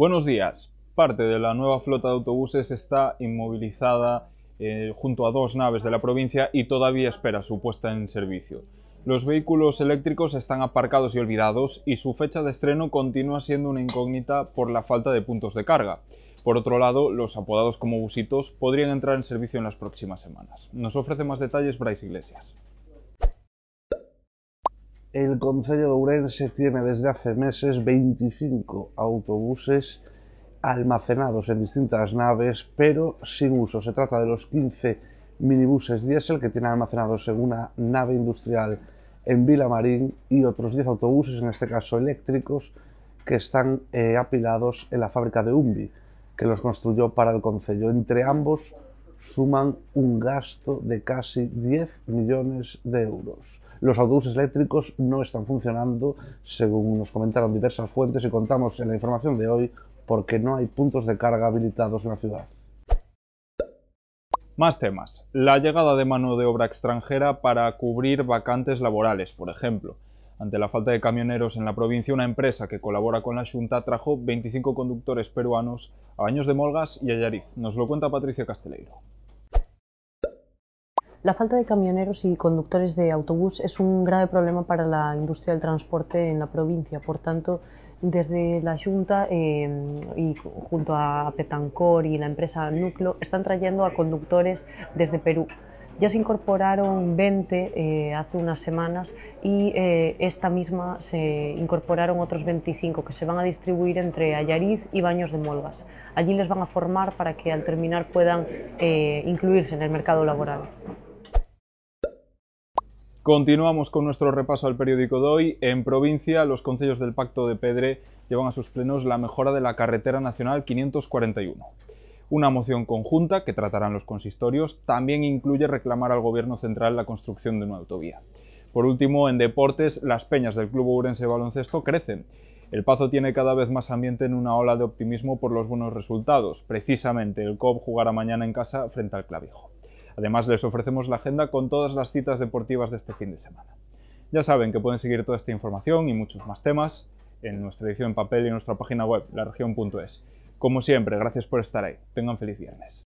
Buenos días. Parte de la nueva flota de autobuses está inmovilizada eh, junto a dos naves de la provincia y todavía espera su puesta en servicio. Los vehículos eléctricos están aparcados y olvidados y su fecha de estreno continúa siendo una incógnita por la falta de puntos de carga. Por otro lado, los apodados como busitos podrían entrar en servicio en las próximas semanas. Nos ofrece más detalles Bryce Iglesias. El Concello de Ourense tiene desde hace meses 25 autobuses almacenados en distintas naves, pero sin uso. Se trata de los 15 minibuses diésel que tienen almacenados en una nave industrial en Vilamarín y otros 10 autobuses, en este caso eléctricos, que están eh, apilados en la fábrica de Umbi, que los construyó para el Concello. Entre ambos suman un gasto de casi 10 millones de euros. Los autobuses eléctricos no están funcionando, según nos comentaron diversas fuentes y contamos en la información de hoy, porque no hay puntos de carga habilitados en la ciudad. Más temas. La llegada de mano de obra extranjera para cubrir vacantes laborales, por ejemplo. Ante la falta de camioneros en la provincia, una empresa que colabora con la Junta trajo 25 conductores peruanos a Baños de Molgas y a Yariz. Nos lo cuenta Patricia Casteleiro. La falta de camioneros y conductores de autobús es un grave problema para la industria del transporte en la provincia. Por tanto, desde la Junta eh, y junto a Petancor y la empresa Núcleo están trayendo a conductores desde Perú. Ya se incorporaron 20 eh, hace unas semanas y eh, esta misma se incorporaron otros 25 que se van a distribuir entre Ayariz y Baños de Molgas. Allí les van a formar para que al terminar puedan incluirse en el mercado laboral. Continuamos con nuestro repaso al periódico de hoy. En provincia, los concellos del Pacto de Pedre llevan a sus plenos la mejora de la carretera nacional 541. Una moción conjunta que tratarán los consistorios también incluye reclamar al Gobierno central la construcción de una autovía. Por último, en deportes, las peñas del Club Ourense Baloncesto crecen. El Pazo tiene cada vez más ambiente en una ola de optimismo por los buenos resultados. Precisamente, el COP jugará mañana en casa frente al Clavijo. Además, les ofrecemos la agenda con todas las citas deportivas de este fin de semana. Ya saben que pueden seguir toda esta información y muchos más temas en nuestra edición en papel y en nuestra página web, laregion.es. Como siempre, gracias por estar ahí. Tengan feliz viernes.